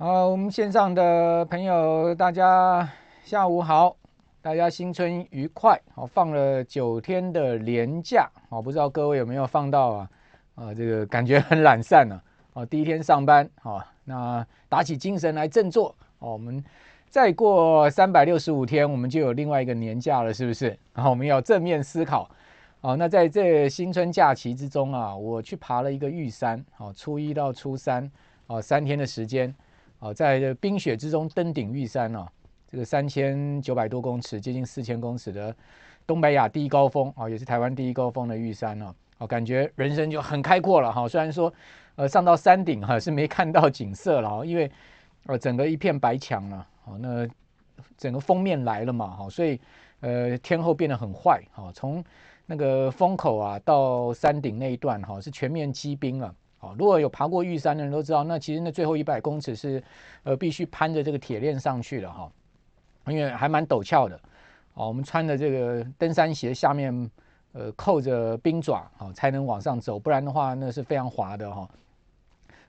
好，我们线上的朋友，大家下午好，大家新春愉快。好，放了九天的年假，好，不知道各位有没有放到啊？啊，这个感觉很懒散呢。啊，第一天上班，好，那打起精神来振作。哦，我们再过三百六十五天，我们就有另外一个年假了，是不是？然后我们要正面思考。好，那在这新春假期之中啊，我去爬了一个玉山，好，初一到初三，啊，三天的时间，啊，在冰雪之中登顶玉山啊，这个三千九百多公尺，接近四千公尺的东北亚第一高峰啊，也是台湾第一高峰的玉山啊，啊，感觉人生就很开阔了哈。虽然说，呃，上到山顶哈是没看到景色了，因为呃整个一片白墙了，哦，那整个封面来了嘛，好，所以呃天候变得很坏，好，从那个风口啊，到山顶那一段哈，是全面积冰了。好，如果有爬过玉山的人都知道，那其实那最后一百公尺是呃必须攀着这个铁链上去的哈，因为还蛮陡峭的。哦，我们穿的这个登山鞋下面呃扣着冰爪，好才能往上走，不然的话那是非常滑的哈。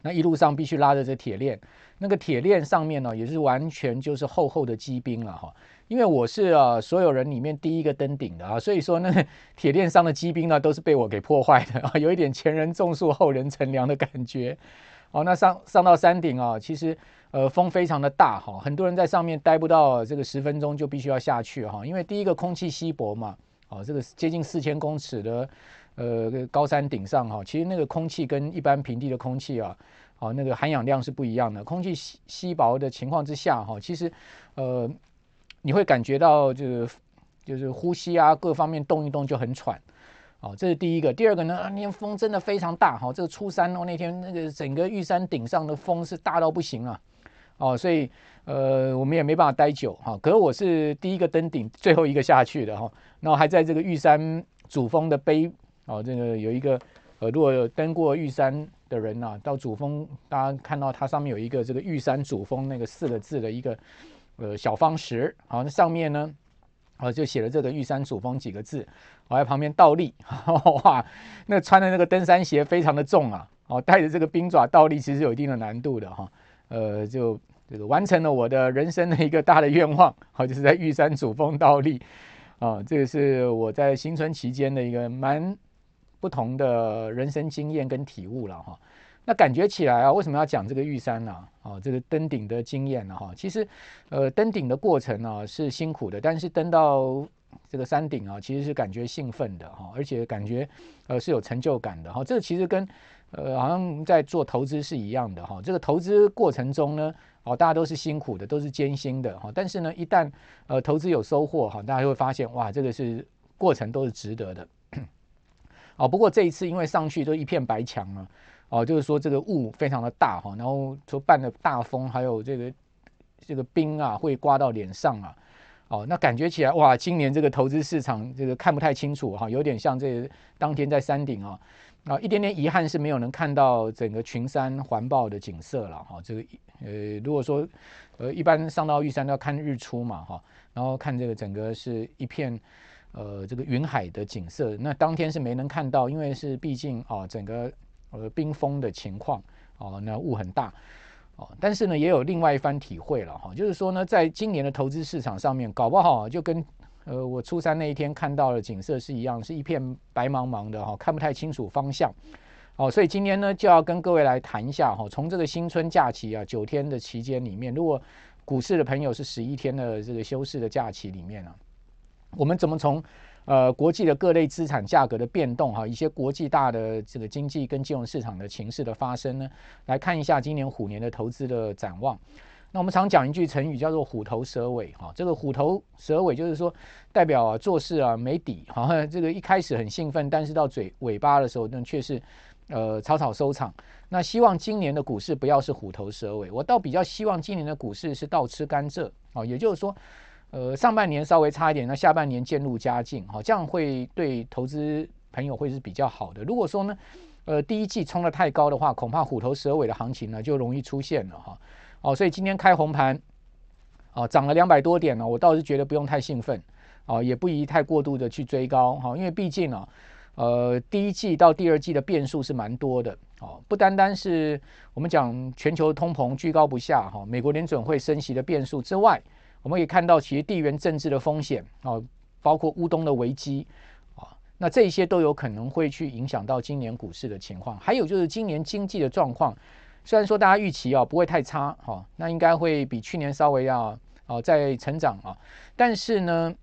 那一路上必须拉着这铁链，那个铁链上面呢也是完全就是厚厚的积冰了哈。因为我是啊所有人里面第一个登顶的啊，所以说那个 铁链上的积冰呢都是被我给破坏的啊，有一点前人种树后人乘凉的感觉。哦，那上上到山顶啊，其实呃风非常的大哈，很多人在上面待不到这个十分钟就必须要下去哈，因为第一个空气稀薄嘛，哦这个接近四千公尺的呃高山顶上哈，其实那个空气跟一般平地的空气啊，哦那个含氧量是不一样的，空气稀稀薄的情况之下哈，其实呃。你会感觉到就是就是呼吸啊各方面动一动就很喘，哦，这是第一个。第二个呢，那天风真的非常大哈，这个初三哦那天那个整个玉山顶上的风是大到不行啊，哦，所以呃我们也没办法待久哈。可是我是第一个登顶，最后一个下去的哈，然后还在这个玉山主峰的碑哦，这个有一个呃如果有登过玉山的人呐，到主峰大家看到它上面有一个这个玉山主峰那个四个字的一个。呃，小方石，好，那上面呢，啊，就写了这个玉山主峰几个字，我在旁边倒立，哇，那穿的那个登山鞋非常的重啊，哦，带着这个冰爪倒立，其实有一定的难度的哈，呃，就这个完成了我的人生的一个大的愿望，好，就是在玉山主峰倒立，啊，这个是我在新春期间的一个蛮不同的人生经验跟体悟了哈。那感觉起来啊，为什么要讲这个玉山呢？啊，这个登顶的经验呢？哈，其实，呃，登顶的过程呢是辛苦的，但是登到这个山顶啊，其实是感觉兴奋的哈，而且感觉呃是有成就感的哈。这个其实跟呃好像在做投资是一样的哈。这个投资过程中呢，哦，大家都是辛苦的，都是艰辛的哈。但是呢，一旦呃投资有收获哈，大家会发现哇，这个是过程都是值得的。哦，不过这一次因为上去都一片白墙了。哦，就是说这个雾非常的大哈，然后说伴着大风，还有这个这个冰啊会刮到脸上啊，哦，那感觉起来哇，今年这个投资市场这个看不太清楚哈，有点像这当天在山顶啊，啊，一点点遗憾是没有能看到整个群山环抱的景色了哈。这个呃，如果说呃一般上到玉山都要看日出嘛哈，然后看这个整个是一片呃这个云海的景色，那当天是没能看到，因为是毕竟啊整个。呃，冰封的情况哦，那雾很大哦，但是呢，也有另外一番体会了哈，就是说呢，在今年的投资市场上面，搞不好就跟呃我初三那一天看到的景色是一样，是一片白茫茫的哈，看不太清楚方向哦，所以今天呢，就要跟各位来谈一下哈，从这个新春假期啊九天的期间里面，如果股市的朋友是十一天的这个休市的假期里面呢，我们怎么从呃，国际的各类资产价格的变动哈，一些国际大的这个经济跟金融市场的情势的发生呢，来看一下今年虎年的投资的展望。那我们常讲一句成语叫做“虎头蛇尾”哈，这个“虎头蛇尾”就是说代表啊做事啊没底哈，这个一开始很兴奋，但是到嘴尾巴的时候呢却是呃草草收场。那希望今年的股市不要是虎头蛇尾，我倒比较希望今年的股市是倒吃甘蔗啊，也就是说。呃，上半年稍微差一点，那下半年渐入佳境，哈，这样会对投资朋友会是比较好的。如果说呢，呃，第一季冲得太高的话，恐怕虎头蛇尾的行情呢就容易出现了，哈。哦，所以今天开红盘，哦，涨了两百多点呢，我倒是觉得不用太兴奋，哦，也不宜太过度的去追高，哈，因为毕竟呢，呃，第一季到第二季的变数是蛮多的，哦，不单单是我们讲全球通膨居高不下，哈，美国联准会升息的变数之外，我们可以看到其实地缘政治的风险，哦，包括乌东的危机，啊，那这些都有可能会去影响到今年股市的情况。还有就是今年经济的状况，虽然说大家预期啊不会太差，哈，那应该会比去年稍微要啊再成长啊，但是呢，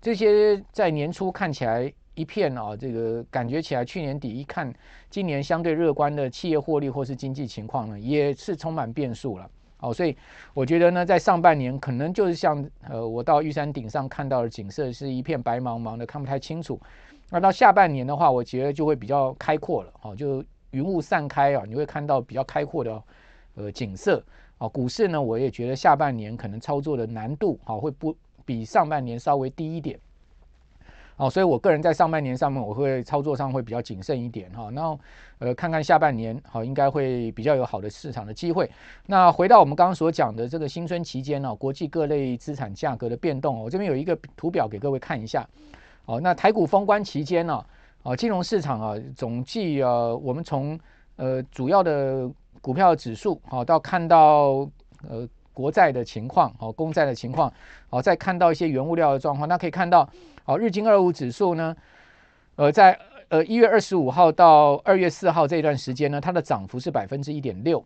这些在年初看起来。一片啊，这个感觉起来，去年底一看，今年相对乐观的企业获利或是经济情况呢，也是充满变数了。哦，所以我觉得呢，在上半年可能就是像呃，我到玉山顶上看到的景色是一片白茫茫的，看不太清楚。那到下半年的话，我觉得就会比较开阔了。哦，就云雾散开啊，你会看到比较开阔的呃景色。哦，股市呢，我也觉得下半年可能操作的难度啊，会不比上半年稍微低一点。哦，所以我个人在上半年上面，我会操作上会比较谨慎一点哈。那呃，看看下半年，好，应该会比较有好的市场的机会。那回到我们刚刚所讲的这个新春期间呢，国际各类资产价格的变动，我这边有一个图表给各位看一下。哦，那台股封关期间呢，啊，金融市场啊，总计啊，我们从呃主要的股票指数，好，到看到呃。国债的情况，哦，公债的情况，哦，再看到一些原物料的状况，那可以看到，好，日经二五指数呢，呃，在呃一月二十五号到二月四号这一段时间呢，它的涨幅是百分之一点六，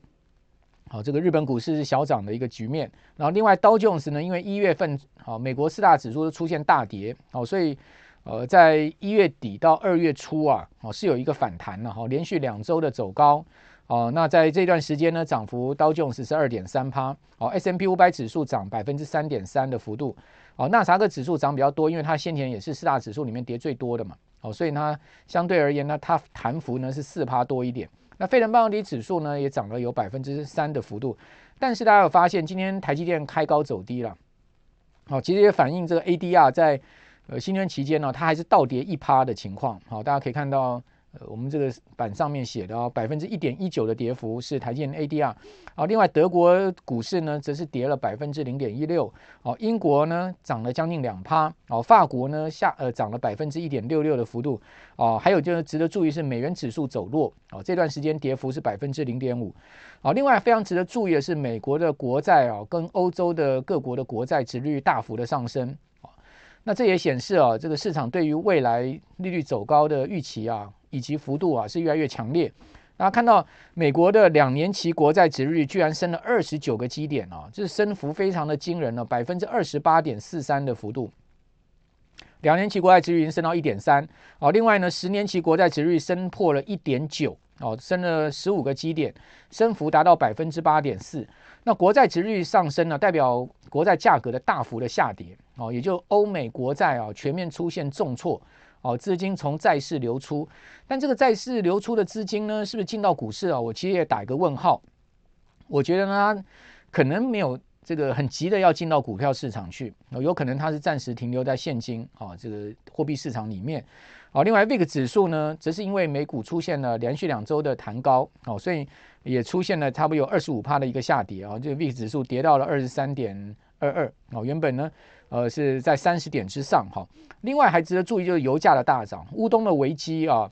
好，这个日本股市是小涨的一个局面。然后另外道琼斯呢，因为一月份，好，美国四大指数都出现大跌，好，所以呃，在一月底到二月初啊，哦，是有一个反弹了，哈，连续两周的走高。哦，那在这段时间呢，涨幅道琼斯是二点三趴，哦，S&P 五百指数涨百分之三点三的幅度，哦，纳斯达克指数涨比较多，因为它先前也是四大指数里面跌最多的嘛，哦，所以它相对而言呢，它弹幅呢是四趴多一点。那费城半导体指数呢也涨了有百分之三的幅度，但是大家有发现今天台积电开高走低了，哦，其实也反映这个 ADR 在呃新春期间呢，它还是倒跌一趴的情况，好，大家可以看到。呃，我们这个板上面写的啊，百分之一点一九的跌幅是台积电 ADR 啊。另外，德国股市呢，则是跌了百分之零点一六。哦，英国呢涨了将近两趴。哦，法国呢下呃涨了百分之一点六六的幅度。哦，还有就是值得注意是美元指数走弱。哦，这段时间跌幅是百分之零点五。啊，另外非常值得注意的是，美国的国债啊，跟欧洲的各国的国债殖率大幅的上升。啊，那这也显示啊，这个市场对于未来利率走高的预期啊。以及幅度啊是越来越强烈，大家看到美国的两年期国债殖利率居然升了二十九个基点啊，这是升幅非常的惊人了，百分之二十八点四三的幅度。两年期国债殖利率已经升到一点三，哦，另外呢，十年期国债殖利率升破了一点九，哦，升了十五个基点，升幅达到百分之八点四。那国债殖利率上升呢，代表国债价格的大幅的下跌，哦，也就欧美国债啊全面出现重挫。哦，资金从债市流出，但这个债市流出的资金呢，是不是进到股市啊？我其实也打一个问号。我觉得呢，可能没有这个很急的要进到股票市场去，有可能它是暂时停留在现金啊这个货币市场里面。好，另外 VIX 指数呢，则是因为美股出现了连续两周的弹高，哦，所以也出现了差不多有二十五趴的一个下跌啊，这个 VIX 指数跌到了二十三点二二，哦，原本呢。呃，是在三十点之上哈。另外还值得注意，就是油价的大涨，乌东的危机啊，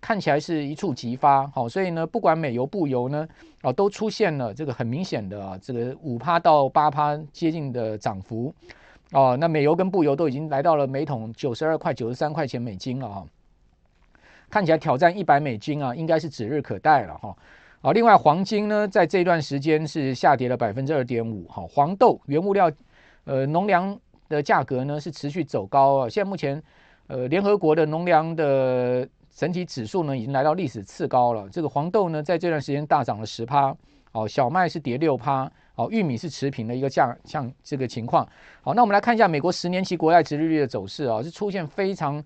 看起来是一触即发。好，所以呢，不管美油、布油呢，啊，都出现了这个很明显的啊这个五趴到八趴接近的涨幅。哦，那美油跟布油都已经来到了每桶九十二块、九十三块钱美金了哈。看起来挑战一百美金啊，应该是指日可待了哈。啊，另外黄金呢，在这段时间是下跌了百分之二点五。哈，黄豆原物料，呃，农粮。的价格呢是持续走高啊，现在目前，呃，联合国的农粮的整体指数呢已经来到历史次高了。这个黄豆呢在这段时间大涨了十趴，哦，小麦是跌六趴，哦，玉米是持平的一个价，像这个情况。好，那我们来看一下美国十年期国债殖利率的走势啊，是出现非常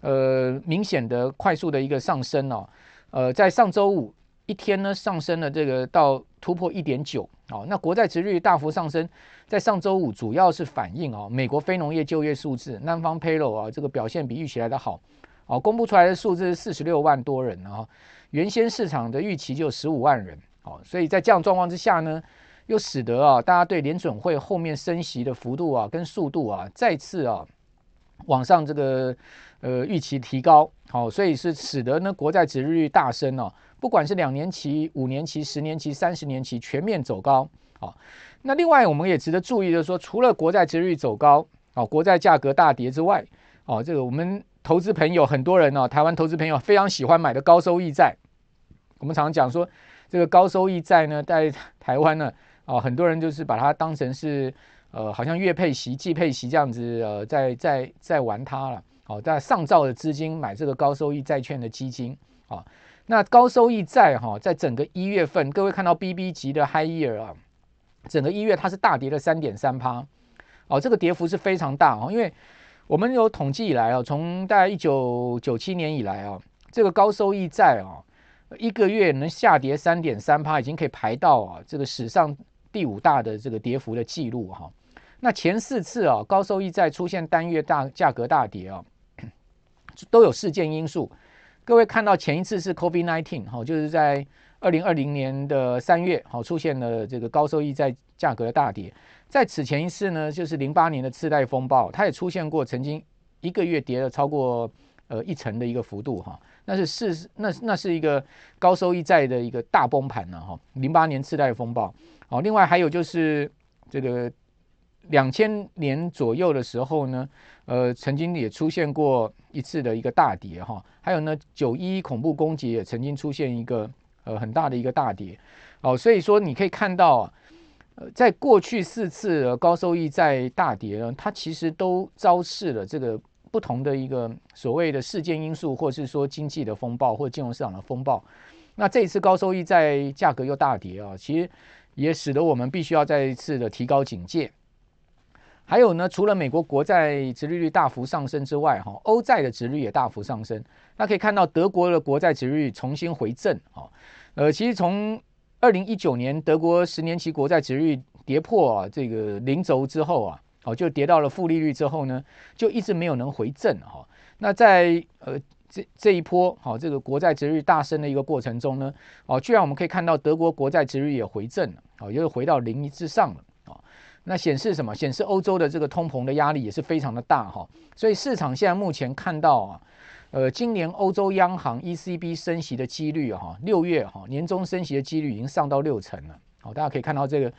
呃明显的快速的一个上升哦，呃，在上周五一天呢上升了这个到突破一点九。好，那国债殖利率大幅上升，在上周五主要是反映啊，美国非农业就业数字南方 payroll 啊，这个表现比预期来的好，哦，公布出来的数字是四十六万多人啊，原先市场的预期就十五万人，哦，所以在这样状况之下呢，又使得啊，大家对联准会后面升息的幅度啊跟速度啊，再次啊，往上这个呃预期提高，好，所以是使得呢国债殖利率大升哦，不管是两年期、五年期、十年期、三十年期全面走高，好，那另外我们也值得注意的说，除了国债殖利率走高，哦，国债价格大跌之外，哦，这个我们投资朋友很多人哦，台湾投资朋友非常喜欢买的高收益债，我们常常讲说这个高收益债呢，在台湾呢，哦，很多人就是把它当成是。呃，好像月配息、季配息这样子，呃，在在在玩它了。哦，在上兆的资金买这个高收益债券的基金。好、哦，那高收益债哈、哦，在整个一月份，各位看到 BB 级的 High Year 啊，整个一月它是大跌了三点三趴。哦，这个跌幅是非常大哦，因为我们有统计以来啊，从大概一九九七年以来啊，这个高收益债啊，一个月能下跌三点三趴，已经可以排到啊这个史上第五大的这个跌幅的记录哈。那前四次啊，高收益债出现单月大价格大跌啊，都有事件因素。各位看到前一次是 COVID-19 哈，就是在二零二零年的三月好出现了这个高收益债价格的大跌。在此前一次呢，就是零八年的次贷风暴，它也出现过曾经一个月跌了超过呃一成的一个幅度哈。那是是那那是一个高收益债的一个大崩盘了哈。零八年次贷风暴好，另外还有就是这个。两千年左右的时候呢，呃，曾经也出现过一次的一个大跌哈，还有呢，九一恐怖攻击也曾经出现一个呃很大的一个大跌，哦，所以说你可以看到，呃，在过去四次高收益债大跌呢，它其实都昭示了这个不同的一个所谓的事件因素，或是说经济的风暴或金融市场的风暴。那这一次高收益债价格又大跌啊，其实也使得我们必须要再一次的提高警戒。还有呢，除了美国国债殖利率大幅上升之外，哈，欧债的殖利率也大幅上升。那可以看到德国的国债殖利率重新回正，啊，呃，其实从二零一九年德国十年期国债殖利率跌破啊这个零轴之后啊，哦，就跌到了负利率之后呢，就一直没有能回正，哈。那在呃这这一波好这个国债殖率大升的一个过程中呢，哦，居然我们可以看到德国国债殖率也回正了，哦，又回到零一之上了。那显示什么？显示欧洲的这个通膨的压力也是非常的大哈，所以市场现在目前看到啊，呃，今年欧洲央行 ECB 升息的几率哈，六月哈年终升息的几率已经上到六成了。好，大家可以看到这个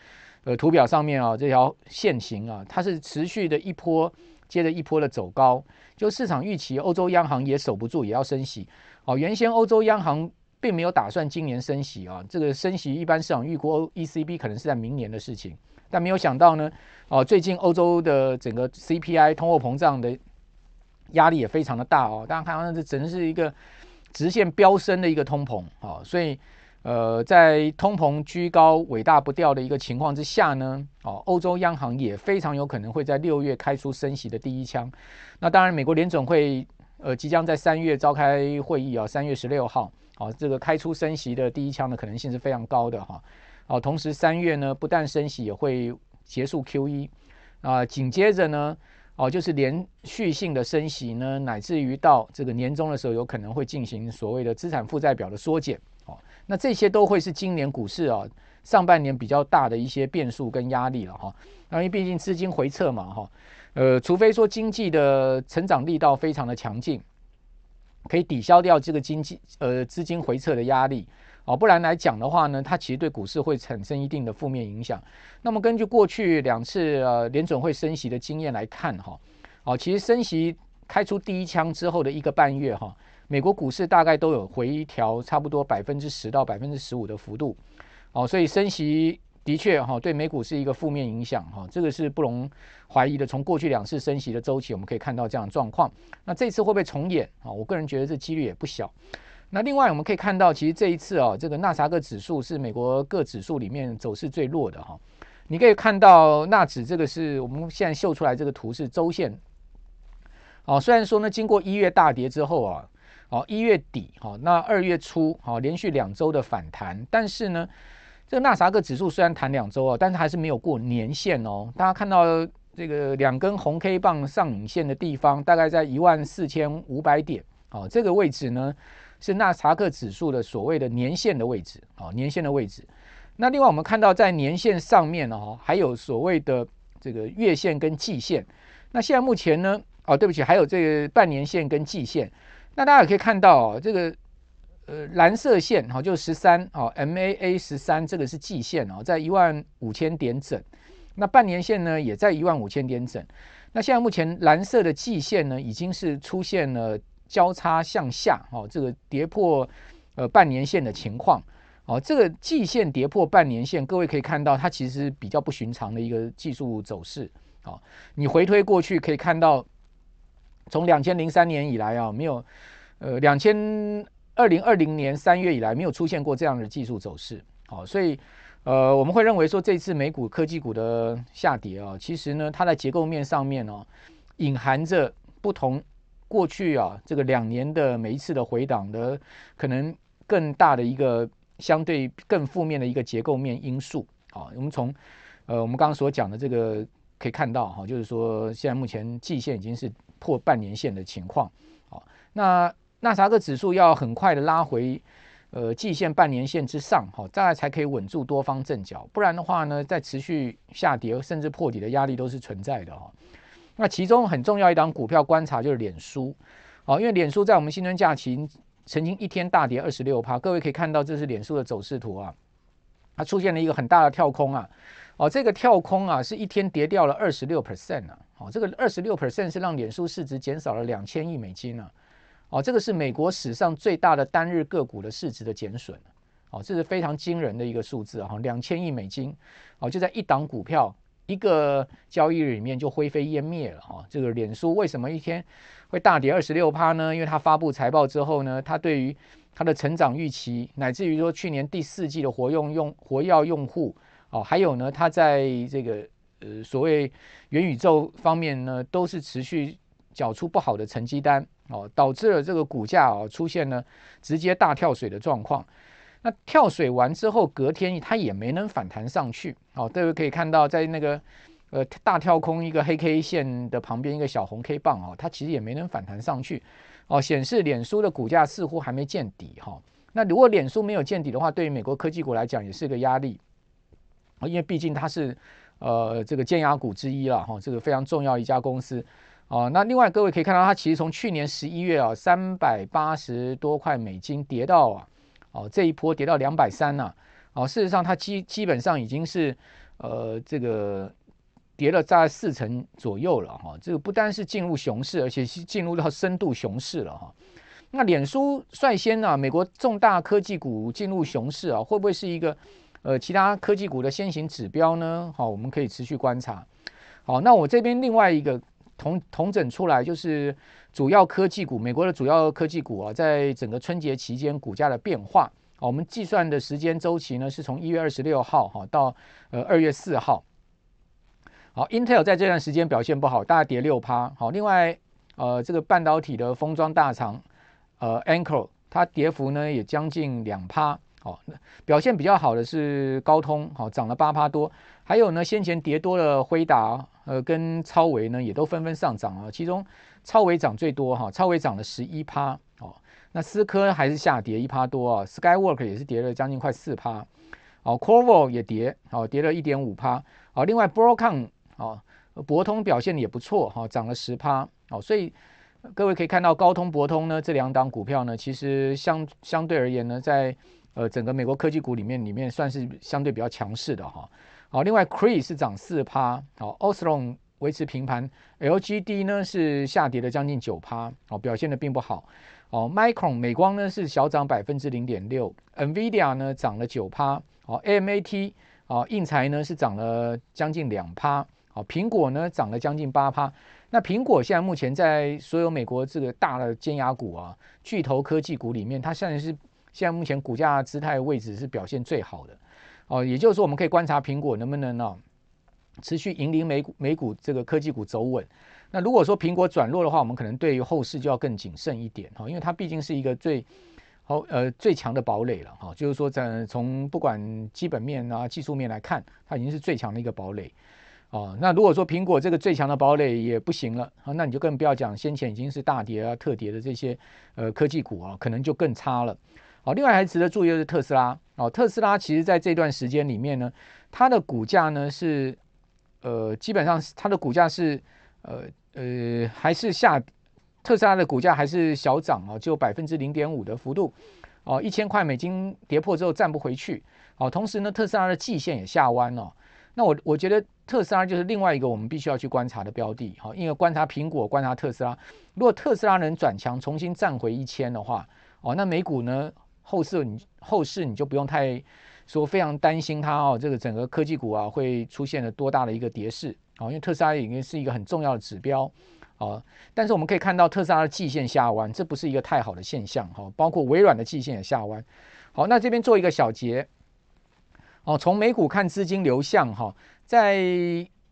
呃图表上面啊，这条线型啊，它是持续的一波接着一波的走高，就市场预期欧洲央行也守不住，也要升息。哦，原先欧洲央行并没有打算今年升息啊，这个升息一般市场预估 ECB 可能是在明年的事情。但没有想到呢，哦，最近欧洲的整个 CPI 通货膨胀的压力也非常的大哦。大家看到这真是一个直线飙升的一个通膨啊，所以呃，在通膨居高、尾大不掉的一个情况之下呢，哦，欧洲央行也非常有可能会在六月开出升息的第一枪。那当然，美国联准会呃即将在三月召开会议啊，三月十六号，哦，这个开出升息的第一枪的可能性是非常高的哈。哦，哦同时三月呢，不但升息，也会结束 QE，啊，紧接着呢，哦，就是连续性的升息呢，乃至于到这个年终的时候，有可能会进行所谓的资产负债表的缩减，哦，那这些都会是今年股市啊上半年比较大的一些变数跟压力了哈，因为毕竟资金回撤嘛哈，呃，除非说经济的成长力道非常的强劲，可以抵消掉这个经济呃资金回撤的压力。哦，不然来讲的话呢，它其实对股市会产生一定的负面影响。那么根据过去两次呃联准会升息的经验来看哈，哦，其实升息开出第一枪之后的一个半月哈，美国股市大概都有回调差不多百分之十到百分之十五的幅度。哦，所以升息的确哈对美股是一个负面影响哈，这个是不容怀疑的。从过去两次升息的周期，我们可以看到这样的状况。那这次会不会重演啊？我个人觉得这几率也不小。那另外我们可以看到，其实这一次啊，这个纳斯达克指数是美国各指数里面走势最弱的哈。你可以看到纳指这个是我们现在秀出来这个图是周线。哦，虽然说呢，经过一月大跌之后啊，哦一月底哈，那二月初好连续两周的反弹，但是呢，这个纳斯达克指数虽然弹两周啊，但是还是没有过年线哦。大家看到这个两根红 K 棒上影线的地方，大概在一万四千五百点，哦，这个位置呢。是纳斯达克指数的所谓的年线的位置，啊，年线的位置。那另外我们看到在年线上面呢，还有所谓的这个月线跟季线。那现在目前呢，哦，对不起，还有这个半年线跟季线。那大家也可以看到哦，这个呃蓝色线哈，就十三哦，MAA 十三这个是季线哦，在一万五千点整。那半年线呢也在一万五千点整。那现在目前蓝色的季线呢已经是出现了交叉向下哦，这个跌破呃半年线的情况哦，这个季线跌破半年线，各位可以看到它其实比较不寻常的一个技术走势。哦，你回推过去可以看到。从两千零三年以来啊，没有，呃，两千二零二零年三月以来没有出现过这样的技术走势，哦，所以呃，我们会认为说这次美股科技股的下跌啊，其实呢，它在结构面上面哦，隐含着不同过去啊这个两年的每一次的回档的可能更大的一个相对更负面的一个结构面因素，好，我们从呃我们刚刚所讲的这个可以看到哈，就是说现在目前季线已经是。破半年线的情况，好，那纳斯达克指数要很快的拉回，呃，季线半年线之上，好，再来才可以稳住多方阵脚，不然的话呢，在持续下跌甚至破底的压力都是存在的哈。那其中很重要一档股票观察就是脸书，好，因为脸书在我们新春假期曾经一天大跌二十六趴，各位可以看到这是脸书的走势图啊，它出现了一个很大的跳空啊。哦，这个跳空啊，是一天跌掉了二十六 percent 啊！哦，这个二十六 percent 是让脸书市值减少了两千亿美金啊！哦，这个是美国史上最大的单日个股的市值的减损，哦，这是非常惊人的一个数字啊！两千亿美金，哦，就在一档股票一个交易日里面就灰飞烟灭了哈！这个脸书为什么一天会大跌二十六趴呢？因为它发布财报之后呢，它对于它的成长预期，乃至于说去年第四季的活用用活跃用户。哦，还有呢，它在这个呃所谓元宇宙方面呢，都是持续缴出不好的成绩单哦，导致了这个股价哦出现了直接大跳水的状况。那跳水完之后，隔天它也没能反弹上去。哦，各位可以看到，在那个呃大跳空一个黑 K 线的旁边一个小红 K 棒哦，它其实也没能反弹上去。哦，显示脸书的股价似乎还没见底哈、哦。那如果脸书没有见底的话，对于美国科技股来讲也是个压力。啊，因为毕竟它是呃这个尖牙股之一了哈，这个非常重要一家公司啊。那另外各位可以看到，它其实从去年十一月啊三百八十多块美金跌到啊哦这一波跌到两百三呐哦，事实上它基基本上已经是呃这个跌了在四成左右了哈。这个不单是进入熊市，而且是进入到深度熊市了哈。那脸书率先啊，美国重大科技股进入熊市啊，会不会是一个？呃，其他科技股的先行指标呢？好，我们可以持续观察。好，那我这边另外一个同同整出来，就是主要科技股，美国的主要科技股啊，在整个春节期间股价的变化。好，我们计算的时间周期呢，是从一月二十六号哈到呃二月四号。好，Intel 在这段时间表现不好，大跌六趴。好，另外呃这个半导体的封装大厂呃 Amkor 它跌幅呢也将近两趴。好，那表现比较好的是高通，好涨了八趴多，还有呢，先前跌多了辉达，呃，跟超微呢也都纷纷上涨啊，其中超微涨最多哈，超微涨了十一趴，哦，那思科还是下跌一趴多啊，Skywork 也是跌了将近快四趴，哦 c o r v o 也跌，哦，跌了一点五趴，哦，另外 Broadcom 哦，博通表现也不错哈，涨了十趴，哦，所以各位可以看到高通、博通呢这两档股票呢，其实相相对而言呢，在呃，整个美国科技股里面，里面算是相对比较强势的哈。好，另外 Cree 是涨四趴，好，Osron 维持平盘，LGD 呢是下跌了将近九趴，哦，表现的并不好。哦，Micron 美光呢是小涨百分之零点六，NVIDIA 呢涨了九趴，哦，AMAT 啊，应材呢是涨了将近两趴，哦，苹果呢涨了将近八趴。那苹果现在目前在所有美国这个大的尖牙股啊，巨头科技股里面，它现在是。现在目前股价姿态位置是表现最好的，哦，也就是说我们可以观察苹果能不能呢、持续引领美股美股这个科技股走稳。那如果说苹果转弱的话，我们可能对于后市就要更谨慎一点哈，因为它毕竟是一个最好呃最强的堡垒了哈，就是说在从不管基本面啊技术面来看，它已经是最强的一个堡垒哦。那如果说苹果这个最强的堡垒也不行了啊，那你就更不要讲先前已经是大跌啊特跌的这些呃科技股啊，可能就更差了。好，另外还值得注意的是特斯拉。哦，特斯拉其实在这段时间里面呢，它的股价呢是，呃，基本上是它的股价是，呃呃还是下，特斯拉的股价还是小涨啊，只有百分之零点五的幅度哦，一千块美金跌破之后站不回去哦，同时呢，特斯拉的季线也下弯了。那我我觉得特斯拉就是另外一个我们必须要去观察的标的，好，因为观察苹果，观察特斯拉。如果特斯拉能转强，重新站回一千的话，哦，那美股呢后市你后市你就不用太说非常担心它哦，这个整个科技股啊会出现了多大的一个跌势，哦，因为特斯拉已经是一个很重要的指标，哦，但是我们可以看到特斯拉的季线下弯，这不是一个太好的现象，哈，包括微软的季线也下弯。好，那这边做一个小结。哦，从美股看资金流向哈，在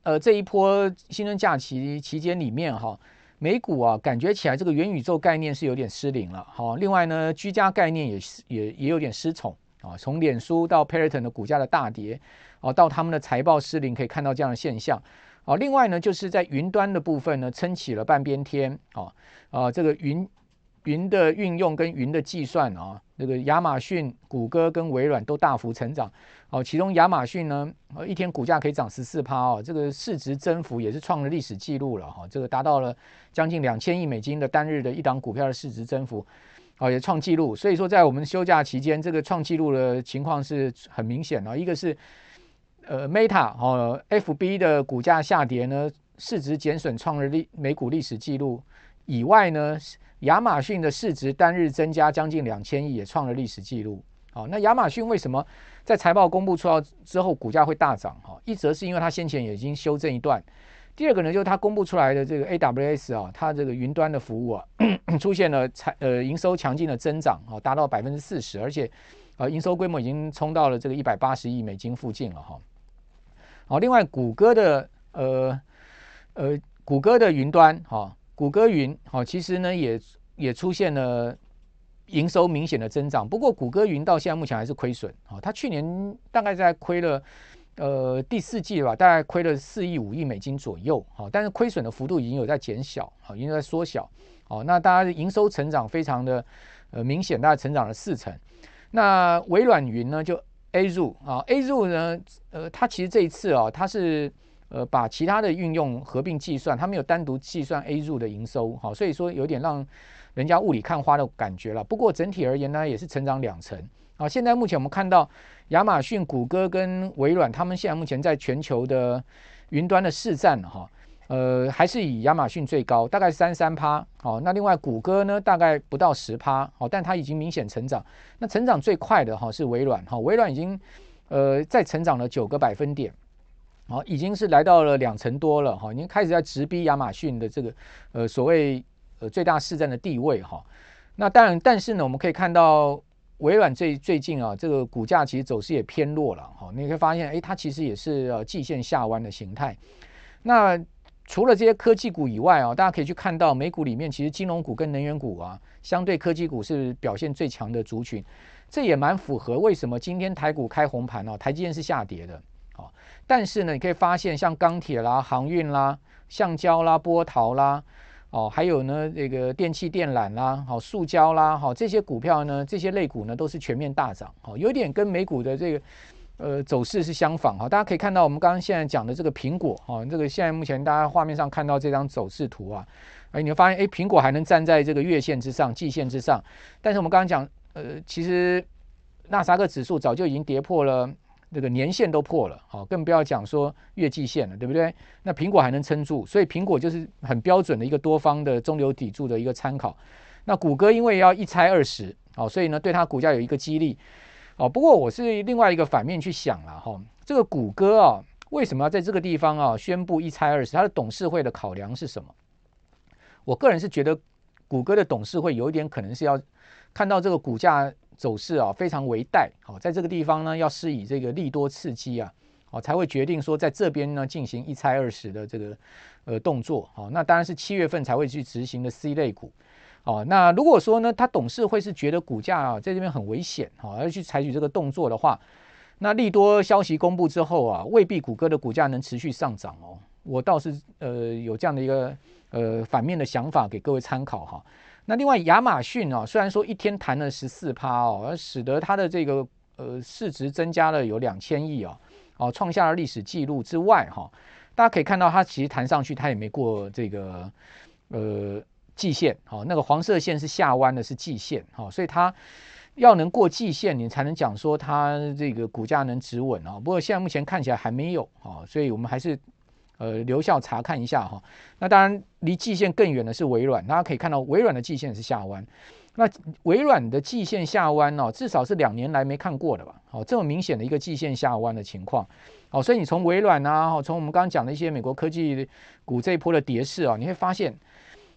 呃这一波新春假期期间里面哈，美股啊感觉起来这个元宇宙概念是有点失灵了哈。另外呢，居家概念也是也也有点失宠啊。从脸书到 Periton 的股价的大跌，哦，到他们的财报失灵，可以看到这样的现象。哦，另外呢，就是在云端的部分呢，撑起了半边天。哦，啊，这个云。云的运用跟云的计算啊，那个亚马逊、谷歌跟微软都大幅成长哦。其中亚马逊呢，一天股价可以涨十四趴哦，这个市值增幅也是创了历史记录了哈。这个达到了将近两千亿美金的单日的一档股票的市值增幅，哦，也创纪录。所以说，在我们休假期间，这个创纪录的情况是很明显的。一个是呃，Meta 哦，FB 的股价下跌呢，市值减损创了历美股历史记录以外呢。亚马逊的市值单日增加将近两千亿，也创了历史记录。好，那亚马逊为什么在财报公布出来之后股价会大涨？哈，一则是因为它先前也已经修正一段，第二个呢就是它公布出来的这个 AWS 啊，它这个云端的服务啊，出现了财呃营收强劲的增长啊，达到百分之四十，而且呃营收规模已经冲到了这个一百八十亿美金附近了哈。好，另外谷歌的呃呃谷歌的云端哈。谷歌云好，其实呢也也出现了营收明显的增长，不过谷歌云到现在目前还是亏损啊。它去年大概在亏了呃第四季吧，大概亏了四亿五亿美金左右，好，但是亏损的幅度已经有在减小，好，已经在缩小，好，那大家营收成长非常的呃明显，大概成长了四成。那微软云呢，就 Azure 啊，Azure 呢，呃，它其实这一次啊，它是。呃，把其他的运用合并计算，它没有单独计算 Azure 的营收，好，所以说有点让人家雾里看花的感觉了。不过整体而言呢，也是成长两成。好，现在目前我们看到亚马逊、谷歌跟微软，他们现在目前在全球的云端的市占哈，呃，还是以亚马逊最高，大概三三趴。好，那另外谷歌呢，大概不到十趴。好，但它已经明显成长。那成长最快的哈是微软，哈，微软已经呃再成长了九个百分点。好，已经是来到了两成多了哈，已经开始在直逼亚马逊的这个呃所谓呃最大市占的地位哈。那当然，但是呢，我们可以看到微软最最近啊，这个股价其实走势也偏弱了哈。你可以发现，哎，它其实也是呃季线下弯的形态。那除了这些科技股以外啊，大家可以去看到美股里面，其实金融股跟能源股啊，相对科技股是表现最强的族群。这也蛮符合为什么今天台股开红盘哦，台积电是下跌的。好，但是呢，你可以发现像钢铁啦、航运啦、橡胶啦、波陶啦，哦，还有呢这个电器电缆啦、好塑胶啦，好这些股票呢，这些类股呢都是全面大涨，好，有点跟美股的这个呃走势是相仿哈。大家可以看到我们刚刚现在讲的这个苹果，哈，这个现在目前大家画面上看到这张走势图啊，哎，你会发现哎，苹果还能站在这个月线之上、季线之上，但是我们刚刚讲，呃，其实纳斯达克指数早就已经跌破了。这个年限都破了，好，更不要讲说月季线了，对不对？那苹果还能撑住，所以苹果就是很标准的一个多方的中流砥柱的一个参考。那谷歌因为要一拆二十，好，所以呢对它股价有一个激励，哦。不过我是另外一个反面去想了哈，这个谷歌啊，为什么要在这个地方啊宣布一拆二十？它的董事会的考量是什么？我个人是觉得谷歌的董事会有一点可能是要看到这个股价。走势啊，非常微待，好，在这个地方呢，要施以这个利多刺激啊，好，才会决定说在这边呢进行一拆二十的这个呃动作，好，那当然是七月份才会去执行的 C 类股，哦，那如果说呢，他董事会是觉得股价啊在这边很危险，好，而去采取这个动作的话，那利多消息公布之后啊，未必谷歌的股价能持续上涨哦，我倒是呃有这样的一个呃反面的想法给各位参考哈。那另外，亚马逊啊，虽然说一天弹了十四趴哦，而使得它的这个呃市值增加了有两千亿哦，哦，创下了历史记录之外哈，大家可以看到，它其实弹上去，它也没过这个呃季线，好，那个黄色线是下弯的，是季线，好，所以它要能过季线，你才能讲说它这个股价能止稳啊。不过现在目前看起来还没有，啊，所以我们还是呃留校查看一下哈。那当然离季线更远的是微软，大家可以看到微软的季线是下弯。那微软的季线下弯哦，至少是两年来没看过的吧？好，这么明显的一个季线下弯的情况，好，所以你从微软啊，从我们刚刚讲的一些美国科技股这一波的跌势啊，你会发现，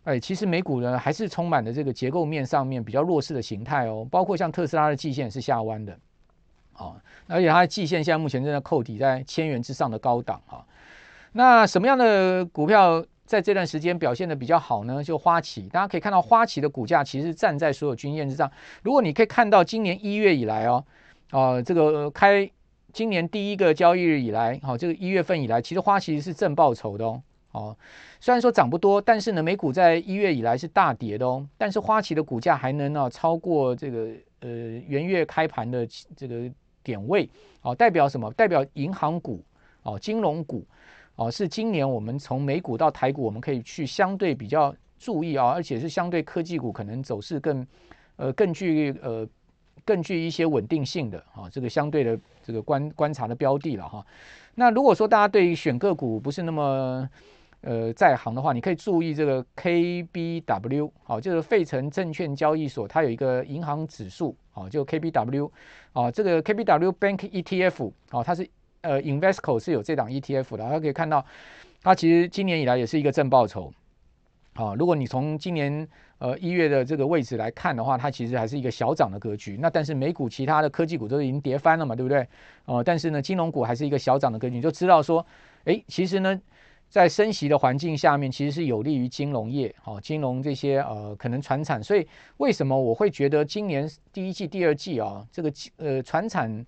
哎，其实美股呢还是充满了这个结构面上面比较弱势的形态哦，包括像特斯拉的季线是下弯的，哦，而且它的季线现在目前正在扣底在千元之上的高档哈。那什么样的股票？在这段时间表现的比较好呢，就花旗，大家可以看到花旗的股价其实站在所有均线之上。如果你可以看到今年一月以来哦，呃，这个开今年第一个交易日以来，好，这个一月份以来，其实花旗是正报酬的哦。哦，虽然说涨不多，但是呢，美股在一月以来是大跌的哦。但是花旗的股价还能呢超过这个呃元月开盘的这个点位，哦，代表什么？代表银行股哦，金融股。哦，是今年我们从美股到台股，我们可以去相对比较注意啊，而且是相对科技股可能走势更，呃，更具呃更具一些稳定性的啊，这个相对的这个观观察的标的了哈。那如果说大家对于选个股不是那么呃在行的话，你可以注意这个 KBW，好，就是费城证券交易所，它有一个银行指数，好，就 KBW，啊，这个 KBW Bank ETF，好，它是。呃，Invesco 是有这档 ETF 的，大家可以看到，它其实今年以来也是一个正报酬。好，如果你从今年呃一月的这个位置来看的话，它其实还是一个小涨的格局。那但是美股其他的科技股都已经跌翻了嘛，对不对？哦，但是呢，金融股还是一个小涨的格局，你就知道说，诶，其实呢，在升息的环境下面，其实是有利于金融业，哦，金融这些呃可能传产。所以为什么我会觉得今年第一季、第二季啊，这个呃传产。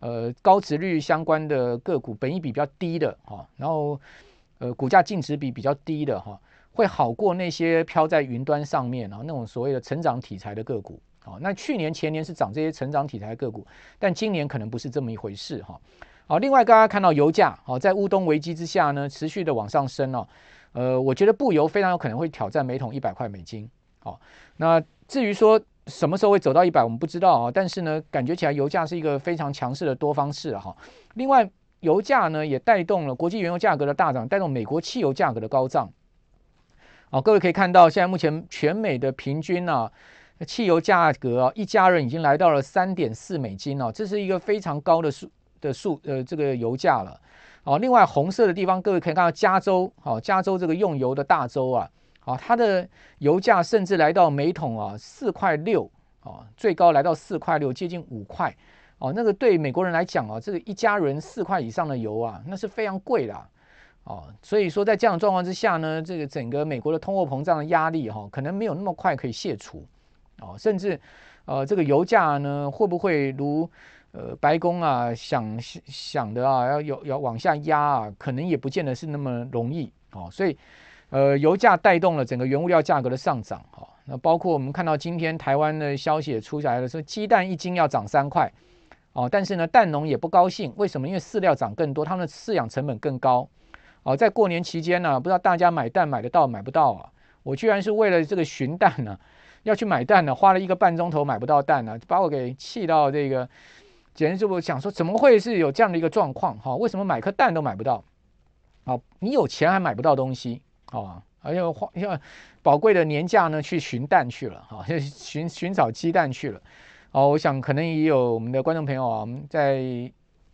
呃，高值率相关的个股，本益比比较低的哈，然后呃，股价净值比比较低的哈，会好过那些飘在云端上面啊那种所谓的成长题材的个股。好，那去年前年是涨这些成长题材个股，但今年可能不是这么一回事哈。好，另外大家看到油价好，在乌东危机之下呢，持续的往上升哦。呃，我觉得布油非常有可能会挑战每桶一百块美金。好，那至于说。什么时候会走到一百，我们不知道啊。但是呢，感觉起来油价是一个非常强势的多方式哈。另外，油价呢也带动了国际原油价格的大涨，带动美国汽油价格的高涨。好，各位可以看到，现在目前全美的平均啊，汽油价格啊，一家人已经来到了三点四美金哦，这是一个非常高的数的数呃这个油价了。好，另外红色的地方，各位可以看到加州，好，加州这个用油的大州啊。啊，它的油价甚至来到每桶啊四块六啊，最高来到四块六，接近五块哦。那个对美国人来讲啊，这个一加仑四块以上的油啊，那是非常贵的哦。所以说，在这样的状况之下呢，这个整个美国的通货膨胀的压力哈，可能没有那么快可以卸除哦。甚至呃，这个油价呢，会不会如呃白宫啊想想的啊，要有要往下压啊，可能也不见得是那么容易哦。所以。呃，油价带动了整个原物料价格的上涨，哈，那包括我们看到今天台湾的消息也出来了，说鸡蛋一斤要涨三块，哦，但是呢，蛋农也不高兴，为什么？因为饲料涨更多，他们的饲养成本更高，哦，在过年期间呢，不知道大家买蛋买得到买不到啊？我居然是为了这个寻蛋呢，要去买蛋呢，花了一个半钟头买不到蛋呢，把我给气到这个，简直就不想说怎么会是有这样的一个状况？哈，为什么买颗蛋都买不到？好，你有钱还买不到东西？哦，而且花要宝贵的年假呢，去寻蛋去了，哈、哦，寻寻找鸡蛋去了。哦，我想可能也有我们的观众朋友啊，我们在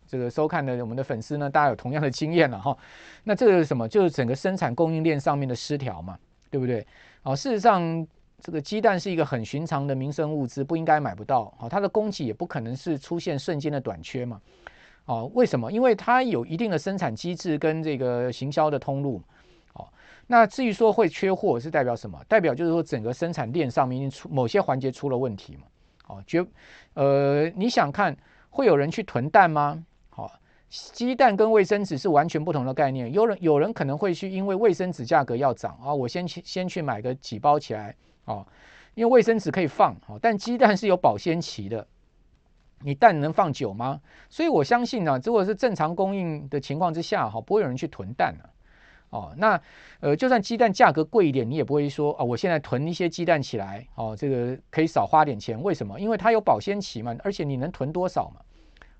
这个收看的我们的粉丝呢，大家有同样的经验了哈、那这个是什么？就是整个生产供应链上面的失调嘛，对不对？哦，事实上，这个鸡蛋是一个很寻常的民生物资，不应该买不到。哦，它的供给也不可能是出现瞬间的短缺嘛。哦，为什么？因为它有一定的生产机制跟这个行销的通路。那至于说会缺货是代表什么？代表就是说整个生产链上面已经出某些环节出了问题嘛。哦，绝呃，你想看会有人去囤蛋吗？好，鸡蛋跟卫生纸是完全不同的概念。有人有人可能会去，因为卫生纸价格要涨啊，我先去先去买个几包起来哦，因为卫生纸可以放，好，但鸡蛋是有保鲜期的，你蛋能放久吗？所以我相信呢，如果是正常供应的情况之下，哈，不会有人去囤蛋的。哦，那呃，就算鸡蛋价格贵一点，你也不会说啊，我现在囤一些鸡蛋起来，哦，这个可以少花点钱。为什么？因为它有保鲜期嘛，而且你能囤多少嘛？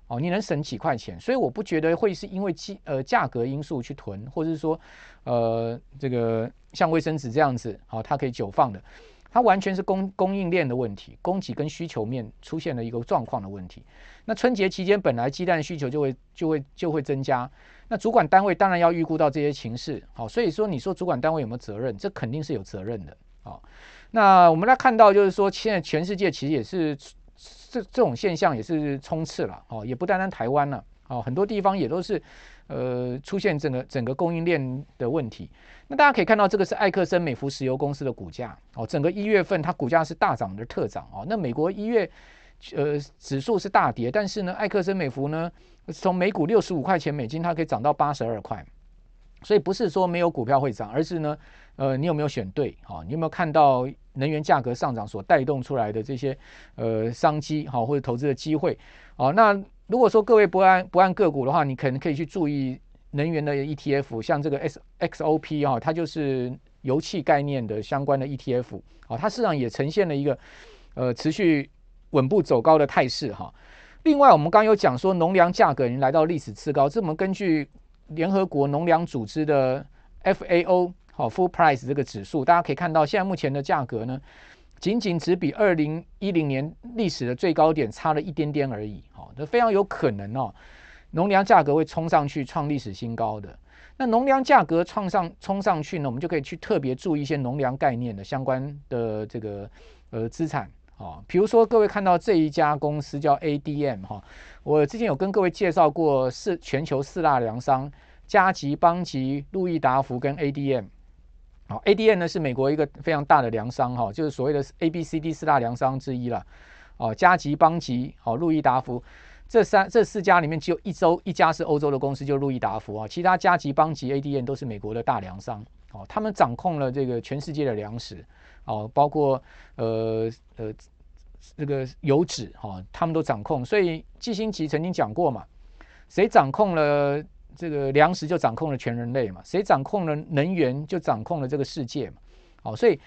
哦，你能省几块钱，所以我不觉得会是因为鸡呃价格因素去囤，或者是说呃这个像卫生纸这样子，好、哦，它可以久放的，它完全是供供应链的问题，供给跟需求面出现了一个状况的问题。那春节期间本来鸡蛋需求就会就会就会增加，那主管单位当然要预估到这些情势，好、所以说你说主管单位有没有责任？这肯定是有责任的，好、哦，那我们来看到就是说现在全世界其实也是。这这种现象也是冲刺了哦，也不单单台湾了哦，很多地方也都是呃出现整个整个供应链的问题。那大家可以看到，这个是埃克森美孚石油公司的股价哦，整个一月份它股价是大涨的特涨哦。那美国一月呃指数是大跌，但是呢，埃克森美孚呢从每股六十五块钱美金，它可以涨到八十二块。所以不是说没有股票会涨，而是呢，呃，你有没有选对？哈，你有没有看到能源价格上涨所带动出来的这些呃商机？哈，或者投资的机会？哦，那如果说各位不按不按个股的话，你可能可以去注意能源的 ETF，像这个 S XOP 哈，它就是油气概念的相关的 ETF，啊，它市场也呈现了一个呃持续稳步走高的态势哈。另外，我们刚有讲说农粮价格已经来到历史次高，这我们根据。联合国农粮组织的 FAO 好 Food Price 这个指数，大家可以看到，现在目前的价格呢，仅仅只比二零一零年历史的最高点差了一点点而已。哦，这非常有可能哦，农粮价格会冲上去创历史新高的。那农粮价格创上冲上去呢，我们就可以去特别注意一些农粮概念的相关的这个呃资产啊，比如说各位看到这一家公司叫 ADM 哈。我之前有跟各位介绍过四全球四大粮商，嘉吉、邦吉、路易达孚跟 ADM。好，ADM 呢是美国一个非常大的粮商哈，就是所谓的 ABCD 四大粮商之一了。哦，嘉吉、邦吉、哦路易达孚这三这四家里面只有一周一家是欧洲的公司，就路易达孚啊，其他嘉吉、邦吉、ADM 都是美国的大粮商。哦，他们掌控了这个全世界的粮食，哦，包括呃呃。这个油脂哈，他们都掌控，所以季辛奇曾经讲过嘛，谁掌控了这个粮食，就掌控了全人类嘛；谁掌控了能源，就掌控了这个世界嘛。好，所以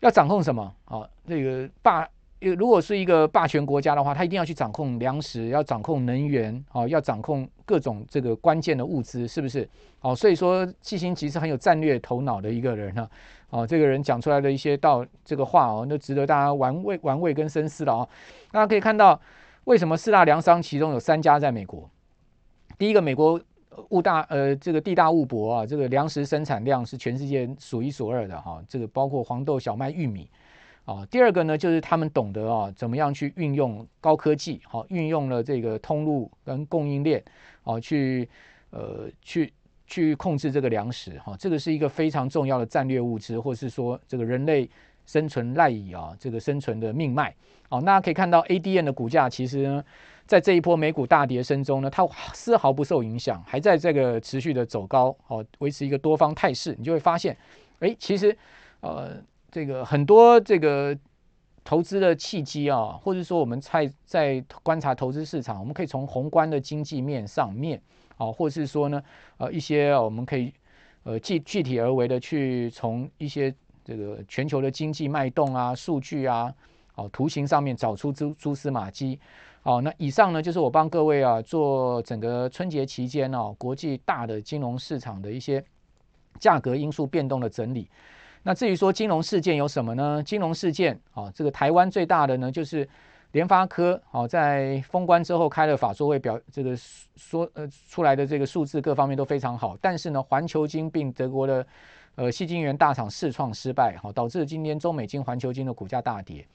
要掌控什么？啊，这个霸，如果是一个霸权国家的话，他一定要去掌控粮食，要掌控能源，啊，要掌控各种这个关键的物资，是不是？好，所以说季辛吉是很有战略头脑的一个人啊。哦，这个人讲出来的一些道这个话哦，那值得大家玩味、玩味跟深思了哦。大家可以看到，为什么四大粮商其中有三家在美国？第一个，美国物大呃，这个地大物博啊，这个粮食生产量是全世界数一数二的哈。这个包括黄豆、小麦、玉米啊。第二个呢，就是他们懂得啊，怎么样去运用高科技，好，运用了这个通路跟供应链，啊，去呃去。去控制这个粮食，哈，这个是一个非常重要的战略物资，或是说这个人类生存赖以啊，这个生存的命脉。好，那可以看到 ADN 的股价，其实呢，在这一波美股大跌声中呢，它丝毫不受影响，还在这个持续的走高，好，维持一个多方态势。你就会发现，哎，其实呃，这个很多这个投资的契机啊，或者说我们在在观察投资市场，我们可以从宏观的经济面上面。啊，或是说呢，呃，一些我们可以呃具具体而为的去从一些这个全球的经济脉动啊、数据啊、哦图形上面找出蛛蛛丝马迹。好，那以上呢就是我帮各位啊做整个春节期间哦、国际大的金融市场的一些价格因素变动的整理。那至于说金融事件有什么呢？金融事件啊，这个台湾最大的呢就是。联发科哦，在封关之后开了法说会，表这个说呃出来的这个数字各方面都非常好，但是呢，环球金并德国的呃矽晶圆大厂试创失败，好，导致今天中美金、环球金的股价大跌。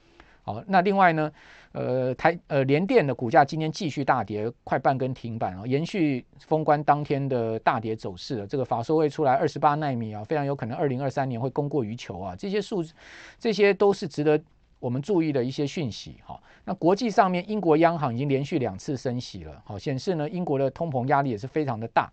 好，那另外呢，呃台呃联电的股价今天继续大跌，快半根停板啊，延续封关当天的大跌走势了。这个法说会出来，二十八奈米啊，非常有可能二零二三年会供过于求啊，这些数字这些都是值得。我们注意的一些讯息，哈，那国际上面，英国央行已经连续两次升息了，好，显示呢，英国的通膨压力也是非常的大，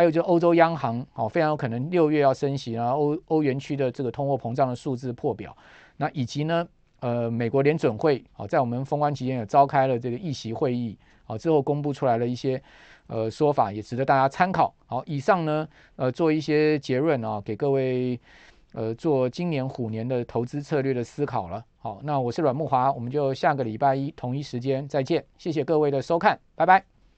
还有就欧洲央行，哦，非常有可能六月要升息，然后欧欧元区的这个通货膨胀的数字破表，那以及呢，呃，美国联准会，哦，在我们封关期间也召开了这个议息会议，好，之后公布出来了一些呃说法也值得大家参考。好，以上呢呃做一些结论啊，给各位呃做今年虎年的投资策略的思考了。好，那我是阮慕华，我们就下个礼拜一同一时间再见，谢谢各位的收看，拜拜。